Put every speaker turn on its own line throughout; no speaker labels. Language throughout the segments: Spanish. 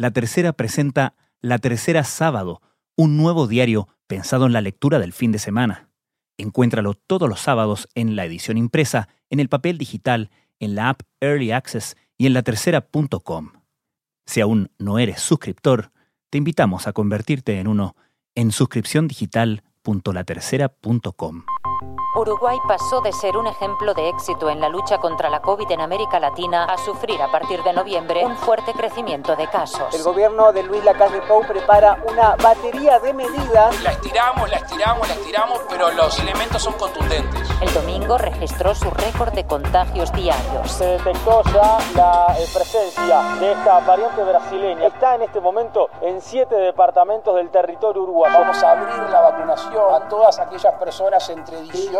La Tercera presenta La Tercera Sábado, un nuevo diario pensado en la lectura del fin de semana. Encuéntralo todos los sábados en la edición impresa, en el papel digital, en la app Early Access y en latercera.com. Si aún no eres suscriptor, te invitamos a convertirte en uno en suscripciondigital.latercera.com.
Uruguay pasó de ser un ejemplo de éxito en la lucha contra la COVID en América Latina a sufrir a partir de noviembre un fuerte crecimiento de casos.
El gobierno de Luis Lacalle Pou prepara una batería de medidas.
La estiramos, la estiramos, la estiramos, pero los elementos son contundentes.
El domingo registró su récord de contagios diarios.
Se detectó ya la eh, presencia de esta variante brasileña. Está en este momento en siete departamentos del territorio uruguayo.
Vamos a abrir la vacunación a todas aquellas personas entre 18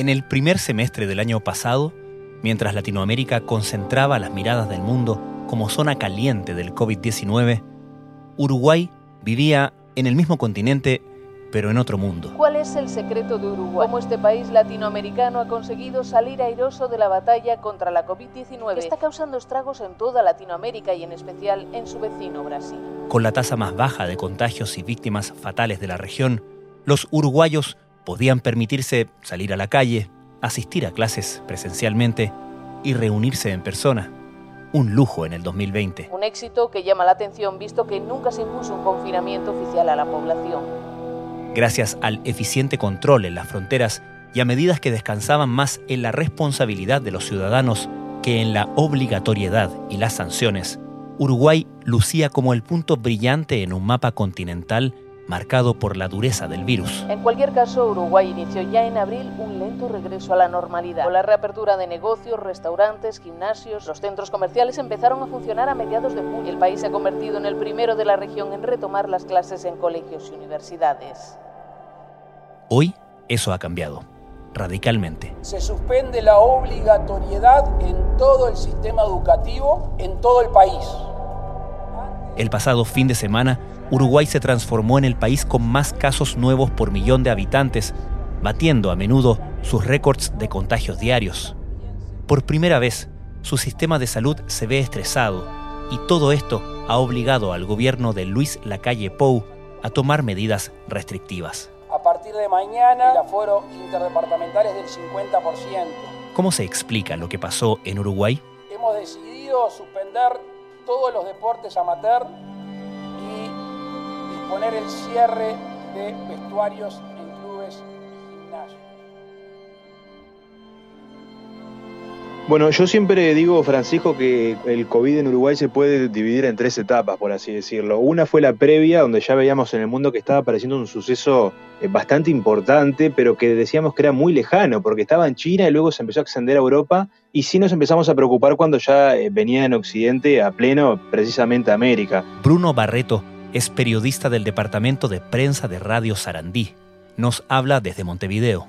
En el primer semestre del año pasado, mientras Latinoamérica concentraba las miradas del mundo como zona caliente del COVID-19, Uruguay vivía en el mismo continente, pero en otro mundo.
¿Cuál es el secreto de Uruguay? ¿Cómo este país latinoamericano ha conseguido salir airoso de la batalla contra la COVID-19 que está causando estragos en toda Latinoamérica y en especial en su vecino Brasil?
Con la tasa más baja de contagios y víctimas fatales de la región, los uruguayos podían permitirse salir a la calle, asistir a clases presencialmente y reunirse en persona. Un lujo en el 2020.
Un éxito que llama la atención visto que nunca se impuso un confinamiento oficial a la población.
Gracias al eficiente control en las fronteras y a medidas que descansaban más en la responsabilidad de los ciudadanos que en la obligatoriedad y las sanciones, Uruguay lucía como el punto brillante en un mapa continental marcado por la dureza del virus.
En cualquier caso, Uruguay inició ya en abril un lento regreso a la normalidad. Con la reapertura de negocios, restaurantes, gimnasios, los centros comerciales empezaron a funcionar a mediados de junio. El país se ha convertido en el primero de la región en retomar las clases en colegios y universidades.
Hoy eso ha cambiado radicalmente.
Se suspende la obligatoriedad en todo el sistema educativo, en todo el país.
El pasado fin de semana, Uruguay se transformó en el país con más casos nuevos por millón de habitantes, batiendo a menudo sus récords de contagios diarios. Por primera vez, su sistema de salud se ve estresado y todo esto ha obligado al gobierno de Luis Lacalle Pou a tomar medidas restrictivas.
A partir de mañana, el aforo interdepartamental es del 50%.
¿Cómo se explica lo que pasó en Uruguay?
Hemos decidido suspender todos los deportes amateur poner el cierre de vestuarios en clubes y gimnasios.
Bueno, yo siempre digo, Francisco, que el COVID en Uruguay se puede dividir en tres etapas, por así decirlo. Una fue la previa, donde ya veíamos en el mundo que estaba apareciendo un suceso eh, bastante importante, pero que decíamos que era muy lejano, porque estaba en China y luego se empezó a extender a Europa, y sí nos empezamos a preocupar cuando ya eh, venía en Occidente a pleno, precisamente a América.
Bruno Barreto es periodista del Departamento de Prensa de Radio Sarandí. Nos habla desde Montevideo.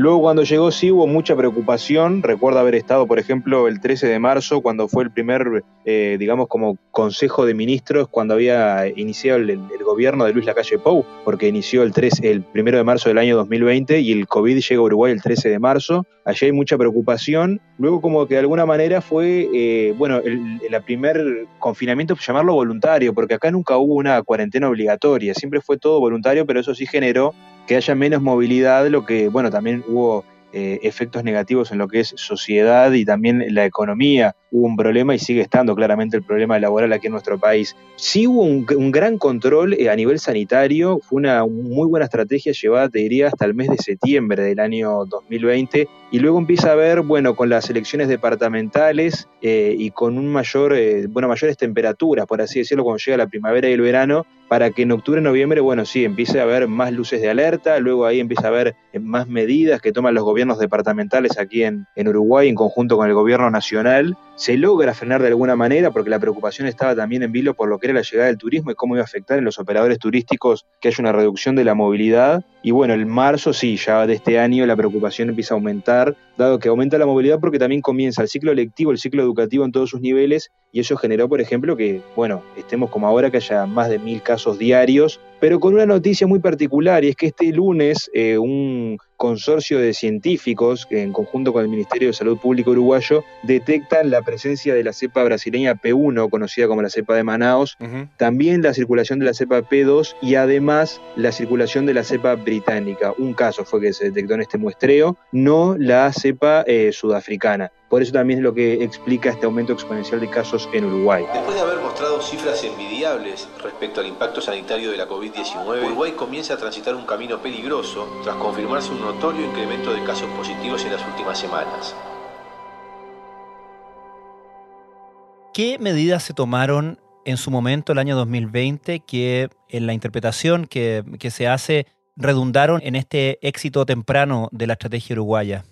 Luego cuando llegó sí hubo mucha preocupación. Recuerdo haber estado, por ejemplo, el 13 de marzo, cuando fue el primer, eh, digamos, como Consejo de Ministros, cuando había iniciado el, gobierno de Luis Lacalle Pou, porque inició el, 13, el 1 de marzo del año 2020 y el COVID llega a Uruguay el 13 de marzo. Allí hay mucha preocupación. Luego como que de alguna manera fue, eh, bueno, el, el primer confinamiento, llamarlo voluntario, porque acá nunca hubo una cuarentena obligatoria, siempre fue todo voluntario, pero eso sí generó que haya menos movilidad, lo que, bueno, también hubo eh, efectos negativos en lo que es sociedad y también la economía. Hubo un problema y sigue estando claramente el problema laboral aquí en nuestro país. Sí hubo un, gran control eh, a nivel sanitario, fue una muy buena estrategia llevada, te diría, hasta el mes de septiembre del año 2020 y luego empieza a haber, bueno, con las elecciones departamentales eh, y con un mayor, bueno, mayores temperaturas, por así decirlo, cuando llega la primavera y el verano, para que en octubre, noviembre, bueno, sí, empiece a haber más luces de alerta, luego ahí empieza a haber más medidas que toman los gobiernos departamentales aquí en, en Uruguay en conjunto con el gobierno nacional se logra frenar de alguna manera porque la preocupación estaba también en vilo por lo que era la llegada del turismo y cómo iba a afectar en los operadores turísticos que haya una reducción de la movilidad. Y bueno, en marzo sí, ya de este año la preocupación empieza a aumentar, dado que aumenta la movilidad porque también comienza el ciclo lectivo, el ciclo educativo en todos sus niveles y eso generó, por ejemplo, que, bueno, estemos como ahora que haya más de mil casos diarios, pero con una noticia muy particular y es que este lunes eh, un consorcio de científicos, en conjunto con el Ministerio de Salud Pública uruguayo, detectan la presencia de la cepa brasileña P1, conocida como la cepa de Manaus, también la circulación de la cepa P2 y además la circulación de la cepa británica. Un caso fue que se detectó en este muestreo, no la cepa eh, sudafricana. Por eso también es lo que explica este aumento exponencial de casos en Uruguay.
Después de haber mostrado cifras envidiables respecto al impacto sanitario de la COVID-19, Uruguay comienza a transitar un camino peligroso tras confirmarse un notorio incremento de casos positivos en las últimas semanas.
¿Qué medidas se tomaron en su momento, el año 2020, que en la interpretación que, que se hace redundaron en este éxito temprano de la estrategia uruguaya?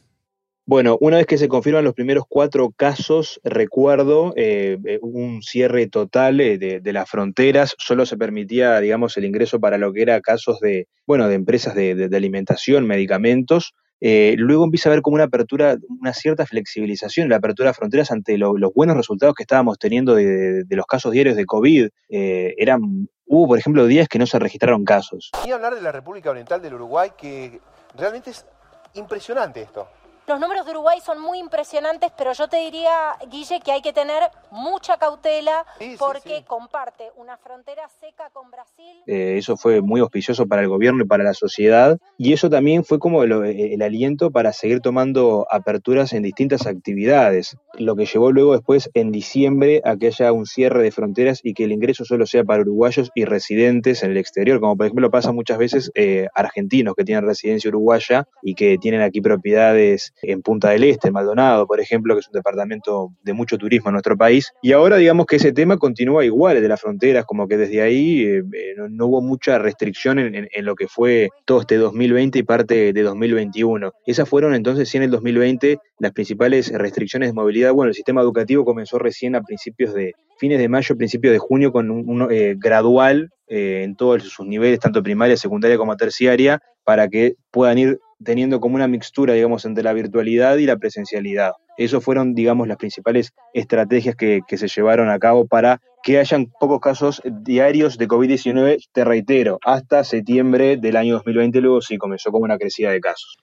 Bueno, una vez que se confirman los primeros cuatro casos, recuerdo eh, eh, un cierre total eh, de, las fronteras, solo se permitía, digamos, el ingreso para lo que era casos de, bueno, de empresas de, alimentación, medicamentos. luego empieza a haber como una apertura, una cierta flexibilización, la apertura de fronteras ante los buenos resultados que estábamos teniendo de, los casos diarios de COVID. eran, hubo, por ejemplo, días que no se registraron casos.
Y hablar de la República Oriental del Uruguay, que realmente es impresionante esto.
Los números de Uruguay son muy impresionantes, pero yo te diría, Guille, que hay que tener mucha cautela porque comparte una frontera seca con Brasil.
Eh, eso fue muy auspicioso para el gobierno y para la sociedad, y eso también fue como el, aliento para seguir tomando aperturas en distintas actividades, lo que llevó luego después en diciembre a que haya un cierre de fronteras y que el ingreso solo sea para uruguayos y residentes en el exterior, como por ejemplo pasa muchas veces eh, argentinos que tienen residencia uruguaya y que tienen aquí propiedades en Punta del Este, en Maldonado, por ejemplo, que es un departamento de mucho turismo en nuestro país. Y ahora digamos que ese tema continúa igual, de las fronteras, como que desde ahí eh, eh, no, hubo mucha restricción en, lo que fue todo este 2020 y parte de 2021. Esas fueron entonces, sí, en el 2020, las principales restricciones de movilidad. Bueno, el sistema educativo comenzó recién a principios de fines de mayo, principios de junio, con un, eh, gradual en todos sus niveles, tanto primaria, secundaria como terciaria, para que puedan ir teniendo como una mixtura, digamos, entre la virtualidad y la presencialidad. Esas fueron, digamos, las principales estrategias que, que se llevaron a cabo para que hayan pocos casos diarios de COVID-19, te reitero, hasta septiembre del año 2020, luego sí comenzó como una crecida de casos.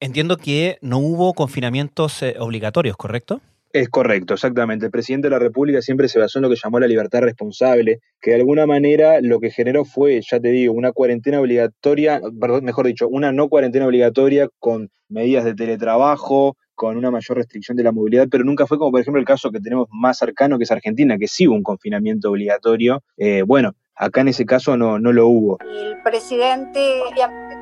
Entiendo que no hubo confinamientos eh, obligatorios, ¿correcto?
Es correcto, exactamente. El presidente de la República siempre se basó en lo que llamó la libertad responsable, que de alguna manera lo que generó fue, ya te digo, una cuarentena obligatoria, perdón, mejor dicho, una no cuarentena obligatoria con medidas de teletrabajo, con una mayor restricción de la movilidad, pero nunca fue como por ejemplo el caso que tenemos más cercano, que es Argentina, que sí hubo un confinamiento obligatorio. Eh, bueno, acá en ese caso no, no lo hubo.
El presidente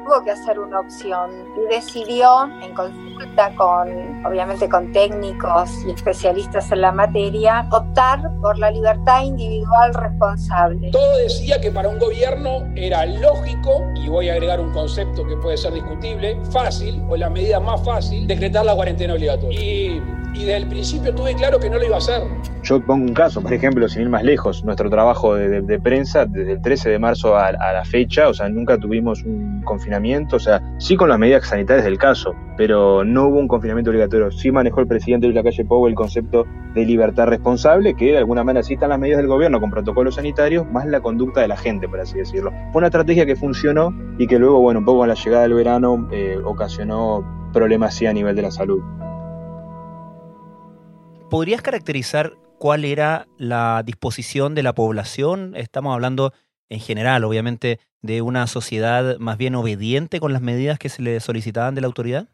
tuvo que hacer una opción y decidió, en consulta con, obviamente, con técnicos y especialistas en la materia, optar por la libertad individual responsable.
Todo decía que para un gobierno era lógico, y voy a agregar un concepto que puede ser discutible, fácil, o la medida más fácil, decretar la cuarentena obligatoria. Y y desde el principio tuve claro que no lo iba a hacer.
Yo pongo un caso, por ejemplo, sin ir más lejos, nuestro trabajo de, prensa desde el 13 de marzo a, la fecha, o sea, nunca tuvimos un confinamiento, o sea, sí con las medidas sanitarias del caso, pero no hubo un confinamiento obligatorio. Sí manejó el presidente de la calle Pou el concepto de libertad responsable, que de alguna manera sí están las medidas del gobierno con protocolos sanitarios, más la conducta de la gente, por así decirlo. Fue una estrategia que funcionó y que luego, bueno, un poco a la llegada del verano eh, ocasionó problemas sí a nivel de la salud.
¿Podrías caracterizar cuál era la disposición de la población? Estamos hablando en general, obviamente, de una sociedad más bien obediente con las medidas que se le solicitaban de la autoridad.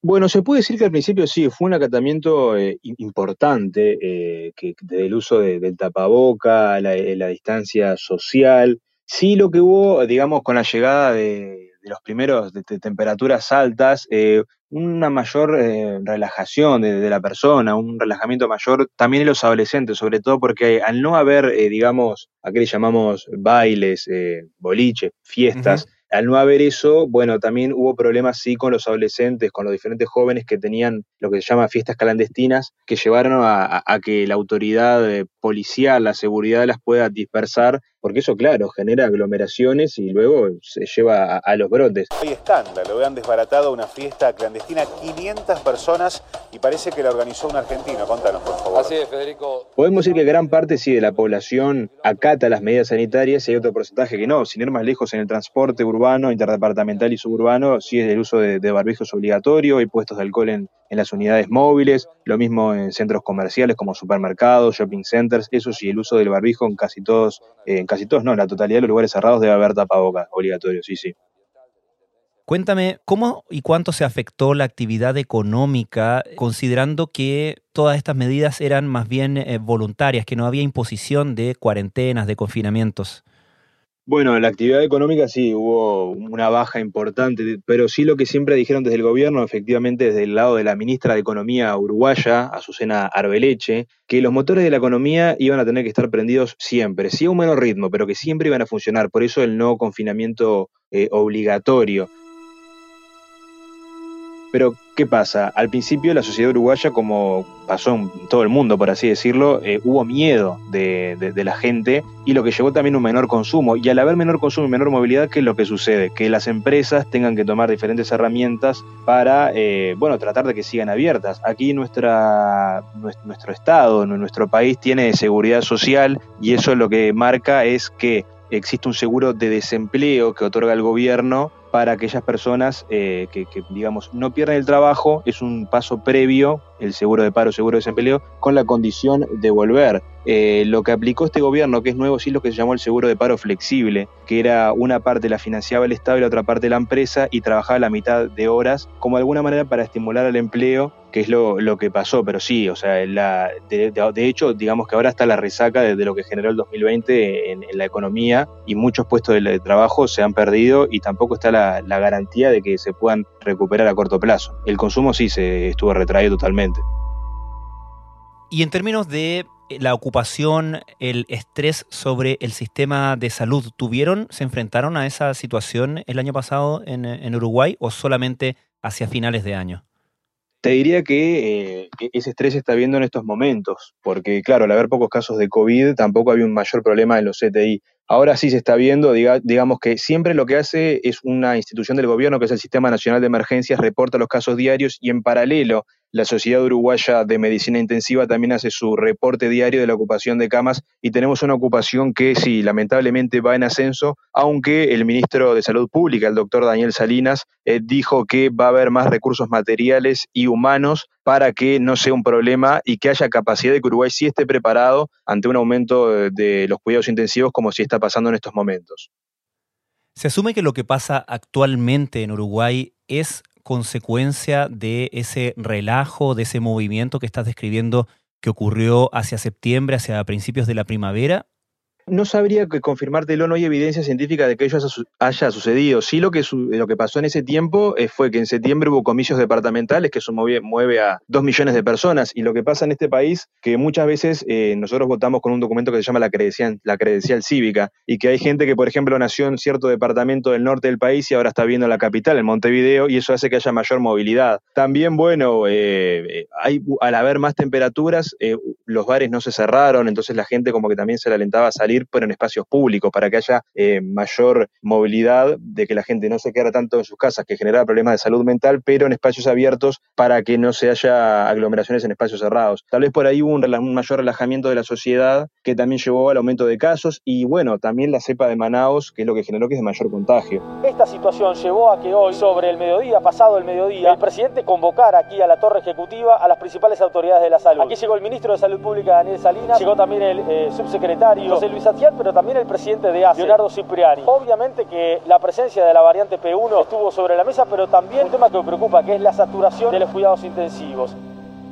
Bueno, se puede decir que al principio sí, fue un acatamiento eh, importante, eh, del uso del tapaboca, la, la, distancia social. Sí, lo que hubo, digamos, con la llegada de, los primeros de, temperaturas altas, eh, una mayor eh, relajación de, la persona, un relajamiento mayor también en los adolescentes, sobre todo porque al no haber, eh, digamos, a qué le llamamos bailes, boliches, fiestas, al no haber eso, bueno, también hubo problemas sí con los adolescentes, con los diferentes jóvenes que tenían lo que se llama fiestas clandestinas, que llevaron a, que la autoridad eh, policial, la seguridad las pueda dispersar, porque eso, claro, genera aglomeraciones y luego se lleva a, los brotes.
Hay escándalo, han desbaratado una fiesta clandestina, 500 personas y parece que la organizó un argentino. Contanos, por favor.
Así es, Federico.
Podemos decir que gran parte sí de la población acata las medidas sanitarias y hay otro porcentaje que no, sin ir más lejos en el transporte urbano, interdepartamental y suburbano, sí es el uso de, barbijos obligatorio, y puestos de alcohol en, las unidades móviles, lo mismo en centros comerciales como supermercados, shopping centers, eso sí, el uso del barbijo en casi todos, eh, en casi todos no, la totalidad de los lugares cerrados debe haber tapabocas obligatorio, sí, sí.
Cuéntame, ¿cómo y cuánto se afectó la actividad económica considerando que todas estas medidas eran más bien eh, voluntarias, que no había imposición de cuarentenas, de confinamientos?
Bueno, la actividad económica sí hubo una baja importante, pero sí lo que siempre dijeron desde el gobierno, efectivamente desde el lado de la ministra de Economía uruguaya, Azucena Arbeleche, que los motores de la economía iban a tener que estar prendidos siempre, sí a un menor ritmo, pero que siempre iban a funcionar, por eso el no confinamiento eh, obligatorio. Pero, ¿qué pasa? Al principio la sociedad uruguaya, como pasó en todo el mundo, por así decirlo, eh, hubo miedo de, la gente y lo que llevó también un menor consumo. Y al haber menor consumo y menor movilidad, ¿qué es lo que sucede? Que las empresas tengan que tomar diferentes herramientas para, eh, bueno, tratar de que sigan abiertas. Aquí nuestra, nuestro Estado, nuestro país tiene seguridad social y eso lo que marca es que existe un seguro de desempleo que otorga el gobierno para aquellas personas eh, que, digamos, no pierden el trabajo, es un paso previo, el seguro de paro, seguro de desempleo, con la condición de volver. Eh, lo que aplicó este gobierno, que es nuevo, sí lo que se llamó el seguro de paro flexible, que era una parte la financiaba el Estado y la otra parte la empresa y trabajaba la mitad de horas, como de alguna manera para estimular el empleo, que es lo, que pasó, pero sí, o sea, la, de, hecho, digamos que ahora está la resaca de, lo que generó el 2020 en, la economía y muchos puestos de, trabajo se han perdido y tampoco está la, la garantía de que se puedan recuperar a corto plazo. El consumo sí se estuvo retraído totalmente.
Y en términos de la ocupación, el estrés sobre el sistema de salud, ¿tuvieron, se enfrentaron a esa situación el año pasado en, Uruguay o solamente hacia finales de año?
Te diría que eh, e-, ese estrés se está viendo en estos momentos, porque claro, al haber pocos casos de COVID, tampoco había un mayor problema en los CTI. Ahora sí se está viendo, digamos que siempre lo que hace es una institución del gobierno, que es el Sistema Nacional de Emergencias, reporta los casos diarios y en paralelo la Sociedad Uruguaya de Medicina Intensiva también hace su reporte diario de la ocupación de camas y tenemos una ocupación que sí, lamentablemente va en ascenso, aunque el ministro de Salud Pública, el doctor Daniel Salinas, eh, dijo que va a haber más recursos materiales y humanos para que no sea un problema y que haya capacidad de que Uruguay sí esté preparado ante un aumento de los cuidados intensivos como sí está pasando en estos momentos.
Se asume que lo que pasa actualmente en Uruguay es consecuencia de ese relajo, de ese movimiento que estás describiendo que ocurrió hacia septiembre, hacia principios de la primavera?
No sabría que confirmártelo, no hay evidencia científica de que ello haya sucedido. Sí lo que, lo que pasó en ese tiempo eh, fue que en septiembre hubo comicios departamentales que eso mueve, a dos millones de personas y lo que pasa en este país que muchas veces eh, nosotros votamos con un documento que se llama la credencial, cívica y que hay gente que por ejemplo nació en cierto departamento del norte del país y ahora está viendo la capital, en Montevideo, y eso hace que haya mayor movilidad. También, bueno, eh, hay, al haber más temperaturas, los bares no se cerraron, entonces la gente como que también se le alentaba a salir pero en espacios públicos, para que haya eh, mayor movilidad, de que la gente no se quedara tanto en sus casas, que generaba problemas de salud mental, pero en espacios abiertos para que no se haya aglomeraciones en espacios cerrados. Tal vez por ahí hubo un, mayor relajamiento de la sociedad que también llevó al aumento de casos y bueno, también la cepa de Manaos, que es lo que generó que es de mayor contagio.
Esta situación llevó a que hoy, sobre el mediodía, pasado el mediodía, el presidente convocara aquí a la torre ejecutiva a las principales autoridades de la salud. Aquí llegó el ministro de Salud Pública, Daniel Salinas, llegó también el eh, subsecretario José Luis pero también el presidente de ACE, Leonardo Cipriani. Obviamente que la presencia de la variante P1 estuvo sobre la mesa, pero también un tema que me preocupa, que es la saturación de los cuidados intensivos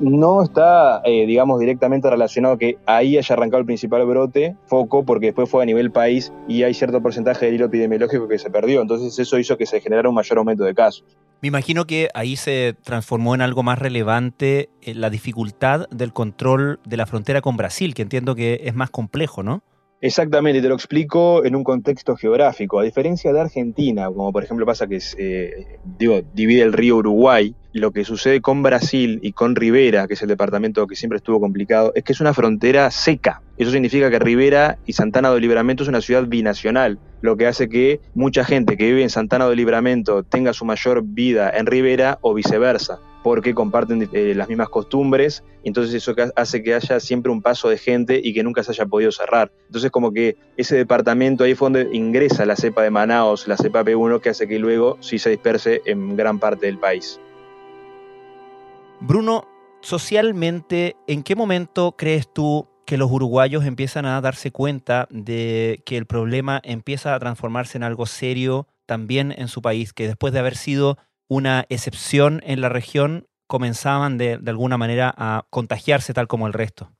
no está, eh, digamos, directamente relacionado que ahí haya arrancado el principal brote, foco, porque después fue a nivel país y hay cierto porcentaje de hilo epidemiológico que se perdió. Entonces eso hizo que se generara un mayor aumento de casos.
Me imagino que ahí se transformó en algo más relevante eh, la dificultad del control de la frontera con Brasil, que entiendo que es más complejo, ¿no?
Exactamente, te lo explico en un contexto geográfico. A diferencia de Argentina, como por ejemplo pasa que eh, digo, divide el río Uruguay, lo que sucede con Brasil y con Rivera, que es el departamento que siempre estuvo complicado, es que es una frontera seca. Eso significa que Rivera y Santana de Libramento es una ciudad binacional, lo que hace que mucha gente que vive en Santana de Libramento tenga su mayor vida en Rivera o viceversa porque comparten eh, las mismas costumbres, entonces eso hace que haya siempre un paso de gente y que nunca se haya podido cerrar. Entonces como que ese departamento ahí fue donde ingresa la cepa de Manaos, la cepa P1, que hace que luego sí se disperse en gran parte del país.
Bruno, socialmente, ¿en qué momento crees tú que los uruguayos empiezan a darse cuenta de que el problema empieza a transformarse en algo serio también en su país, que después de haber sido una excepción en la región, comenzaban de, alguna manera a contagiarse tal como el resto.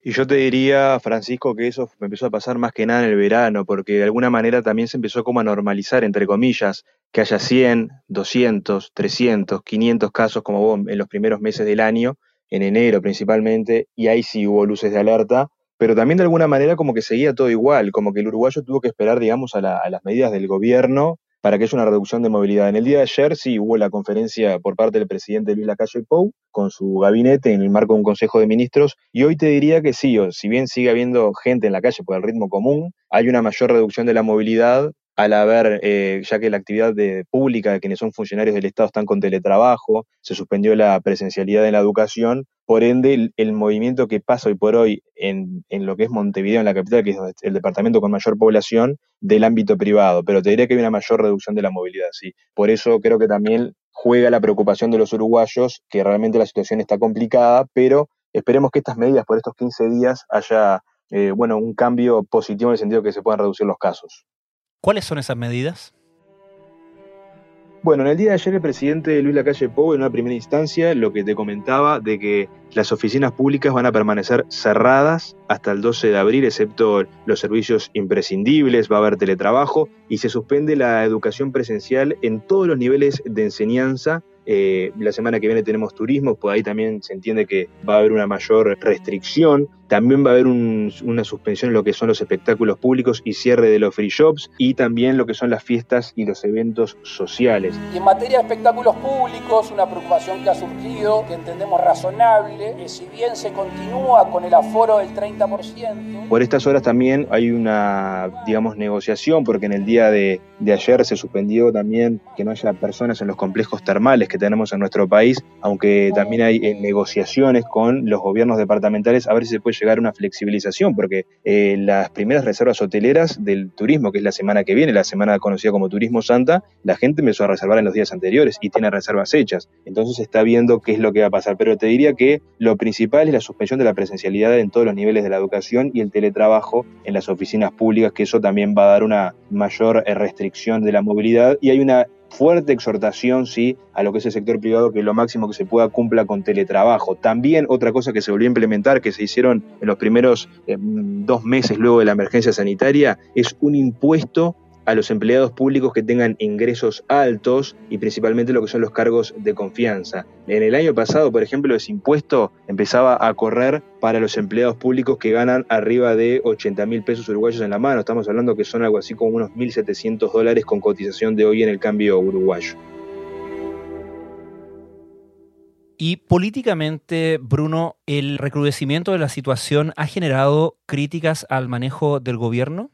Y yo te diría, Francisco, que eso empezó a pasar más que nada en el verano, porque de alguna manera también se empezó como a normalizar, entre comillas, que haya 100, 200, 300, 500 casos como vos en los primeros meses del año, en enero principalmente, y ahí sí hubo luces de alerta, pero también de alguna manera como que seguía todo igual, como que el uruguayo tuvo que esperar, digamos, a las medidas del gobierno para que haya una reducción de movilidad. En el día de ayer sí hubo la conferencia por parte del presidente Luis Lacalle Pou con su gabinete en el marco de un Consejo de Ministros y hoy te diría que sí, o si bien sigue habiendo gente en la calle por el ritmo común, hay una mayor reducción de la movilidad al haber, eh, ya que la actividad de, pública de quienes son funcionarios del Estado están con teletrabajo, se suspendió la presencialidad en la educación, por ende el, movimiento que pasa hoy por hoy en, en, lo que es Montevideo, en la capital, que es el departamento con mayor población, del ámbito privado, pero te diría que hay una mayor reducción de la movilidad, sí. Por eso creo que también juega la preocupación de los uruguayos, que realmente la situación está complicada, pero esperemos que estas medidas por estos 15 días haya, eh, bueno, un cambio positivo en el sentido que se puedan reducir los casos.
¿Cuáles son esas medidas?
Bueno, en el día de ayer el presidente Luis Lacalle Pou, en una primera instancia, lo que te comentaba de que las oficinas públicas van a permanecer cerradas hasta el 12 de abril, excepto los servicios imprescindibles, va a haber teletrabajo y se suspende la educación presencial en todos los niveles de enseñanza eh, la semana que viene tenemos turismo, pues ahí también se entiende que va a haber una mayor restricción. También va a haber una suspensión en lo que son los espectáculos públicos y cierre de los free shops y también lo que son las fiestas y los eventos sociales.
Y en materia de espectáculos públicos, una preocupación que ha surgido, que entendemos razonable, que si bien se continúa con el aforo del 30%.
Por estas horas también hay una, digamos, negociación, porque en el día de, de ayer se suspendió también que no haya personas en los complejos termales que tenemos en nuestro país, aunque también hay eh, negociaciones con los gobiernos departamentales a ver si se puede llegar a una flexibilización, porque eh, las primeras reservas hoteleras del turismo, que es la semana que viene, la semana conocida como Turismo Santa, la gente empezó a reservar en los días anteriores y tiene reservas hechas. Entonces está viendo qué es lo que va a pasar. Pero te diría que lo principal es la suspensión de la presencialidad en todos los niveles de la educación y el teletrabajo en las oficinas públicas, que eso también va a dar una mayor eh, restricción de la movilidad y hay una fuerte exhortación, sí, a lo que es el sector privado, que lo máximo que se pueda cumpla con teletrabajo. También otra cosa que se volvió a implementar, que se hicieron en los primeros eh, dos meses luego de la emergencia sanitaria, es un impuesto a los empleados públicos que tengan ingresos altos y principalmente lo que son los cargos de confianza. En el año pasado, por ejemplo, ese impuesto empezaba a correr para los empleados públicos que ganan arriba de 80 mil pesos uruguayos en la mano. Estamos hablando que son algo así como unos 1.700 dólares con cotización de hoy en el cambio uruguayo.
Y políticamente, Bruno, ¿el recrudecimiento de la situación ha generado críticas al manejo del gobierno?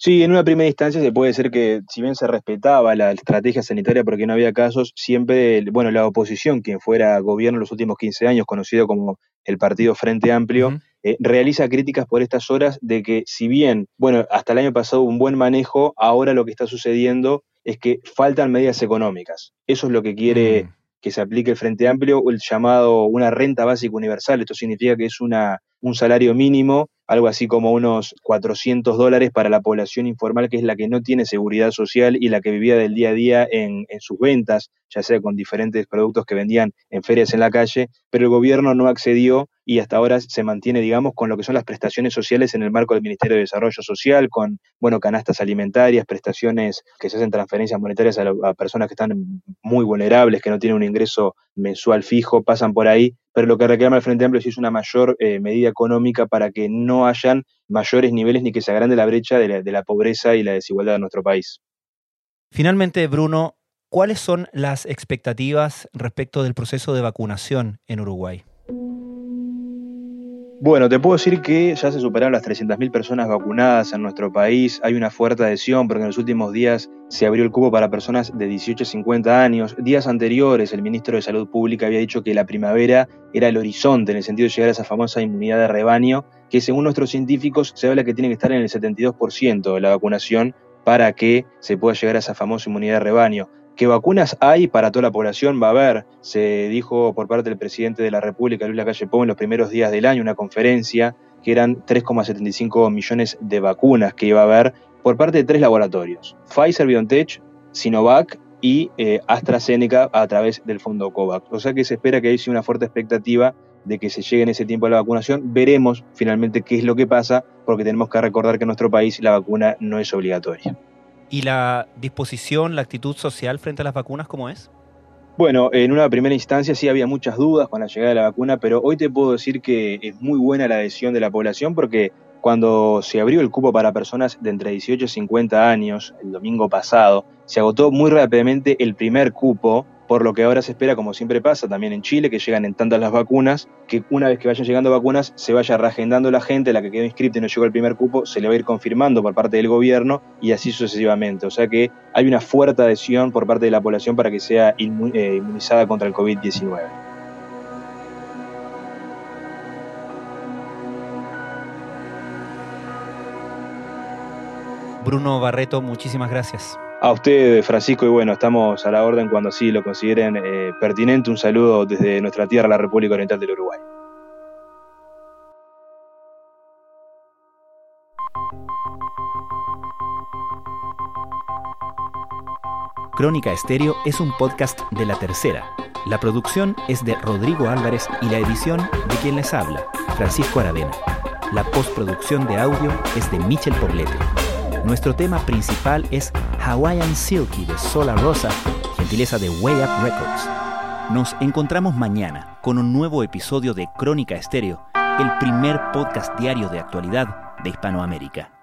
Sí, en una primera instancia se puede decir que si bien se respetaba la estrategia sanitaria porque no había casos, siempre, bueno, la oposición, quien fuera gobierno en los últimos 15 años, conocido como el Partido Frente Amplio, eh, realiza críticas por estas horas de que si bien, bueno, hasta el año pasado hubo un buen manejo, ahora lo que está sucediendo es que faltan medidas económicas. Eso es lo que quiere mm. que se aplique el Frente Amplio, el llamado una renta básica universal. Esto significa que es una, un salario mínimo algo así como unos 400 dólares para la población informal, que es la que no tiene seguridad social y la que vivía del día a día en, en, sus ventas, ya sea con diferentes productos que vendían en ferias en la calle, pero el gobierno no accedió y hasta ahora se mantiene, digamos, con lo que son las prestaciones sociales en el marco del Ministerio de Desarrollo Social, con, bueno, canastas alimentarias, prestaciones que se hacen transferencias monetarias a, a personas que están muy vulnerables, que no tienen un ingreso mensual fijo, pasan por ahí, pero lo que reclama el Frente Amplio sí es una mayor eh, medida económica para que no hayan mayores niveles ni que se agrande la brecha de la, pobreza y la desigualdad de nuestro país.
Finalmente, Bruno, ¿cuáles son las expectativas respecto del proceso de vacunación en Uruguay?
Bueno, te puedo decir que ya se superaron las 300.000 personas vacunadas en nuestro país. Hay una fuerte adhesión porque en los últimos días se abrió el cubo para personas de 18 a 50 años. Días anteriores, el ministro de Salud Pública había dicho que la primavera era el horizonte en el sentido de llegar a esa famosa inmunidad de rebaño, que según nuestros científicos se habla que tiene que estar en el 72% de la vacunación para que se pueda llegar a esa famosa inmunidad de rebaño. ¿Qué vacunas hay para toda la población? Va a haber, se dijo por parte del presidente de la República, Luis Lacalle Pou, en los primeros días del año, una conferencia que eran 3,75 millones de vacunas que iba a haber por parte de tres laboratorios, Pfizer, BioNTech, Sinovac y eh, AstraZeneca a través del fondo COVAX. O sea que se espera que haya una fuerte expectativa de que se llegue en ese tiempo a la vacunación. Veremos finalmente qué es lo que pasa, porque tenemos que recordar que en nuestro país la vacuna no es obligatoria.
¿Y la disposición, la actitud social frente a las vacunas cómo es?
Bueno, en una primera instancia sí había muchas dudas con la llegada de la vacuna, pero hoy te puedo decir que es muy buena la adhesión de la población porque cuando se abrió el cupo para personas de entre 18 y 50 años el domingo pasado, se agotó muy rápidamente el primer cupo por lo que ahora se espera, como siempre pasa también en Chile, que llegan en tantas las vacunas, que una vez que vayan llegando vacunas, se vaya reagendando la gente, la que quedó inscrita y no llegó el primer cupo, se le va a ir confirmando por parte del gobierno y así sucesivamente. O sea que hay una fuerte adhesión por parte de la población para que sea eh, inmunizada contra el COVID-19.
Bruno Barreto, muchísimas gracias.
A usted, Francisco, y bueno, estamos a la orden cuando así lo consideren eh, pertinente. Un saludo desde nuestra tierra, la República Oriental del Uruguay.
Crónica Estéreo es un podcast de La Tercera. La producción es de Rodrigo Álvarez y la edición de quien les habla, Francisco Aravena. La postproducción de audio es de Michel Poblete. Nuestro tema principal es Hawaiian Silky de Sola Rosa, gentileza de Way Up Records. Nos encontramos mañana con un nuevo episodio de Crónica Estéreo, el primer podcast diario de actualidad de Hispanoamérica.